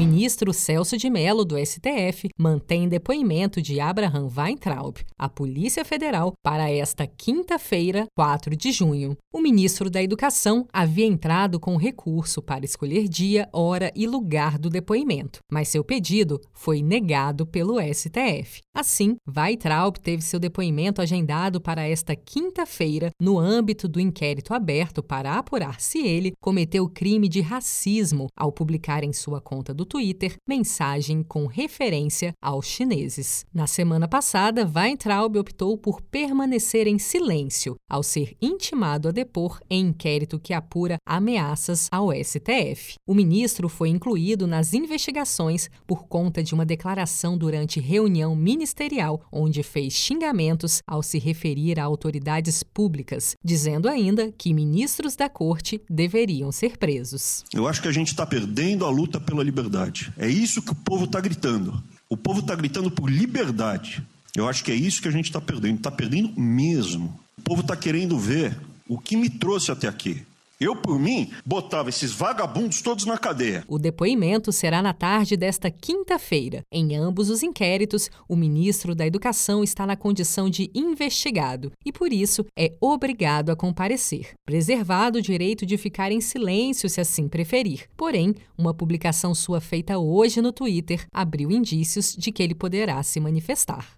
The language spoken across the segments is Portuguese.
Ministro Celso de Mello, do STF, mantém depoimento de Abraham Weintraub à Polícia Federal para esta quinta-feira, 4 de junho. O ministro da Educação havia entrado com recurso para escolher dia, hora e lugar do depoimento, mas seu pedido foi negado pelo STF. Assim, Weintraub teve seu depoimento agendado para esta quinta-feira no âmbito do inquérito aberto para apurar se ele cometeu crime de racismo ao publicar em sua conta do Twitter mensagem com referência aos chineses. Na semana passada, Weintraub optou por permanecer em silêncio ao ser intimado a depor em inquérito que apura ameaças ao STF. O ministro foi incluído nas investigações por conta de uma declaração durante reunião ministerial onde fez xingamentos ao se referir a autoridades públicas, dizendo ainda que ministros da corte deveriam ser presos. Eu acho que a gente está perdendo a luta pela liberdade liberdade. É isso que o povo está gritando. O povo está gritando por liberdade. Eu acho que é isso que a gente está perdendo. Está perdendo mesmo. O povo está querendo ver o que me trouxe até aqui. Eu, por mim, botava esses vagabundos todos na cadeia. O depoimento será na tarde desta quinta-feira. Em ambos os inquéritos, o ministro da Educação está na condição de investigado e, por isso, é obrigado a comparecer, preservado o direito de ficar em silêncio se assim preferir. Porém, uma publicação sua feita hoje no Twitter abriu indícios de que ele poderá se manifestar.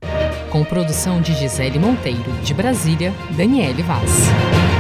Com produção de Gisele Monteiro, de Brasília, Daniele Vaz.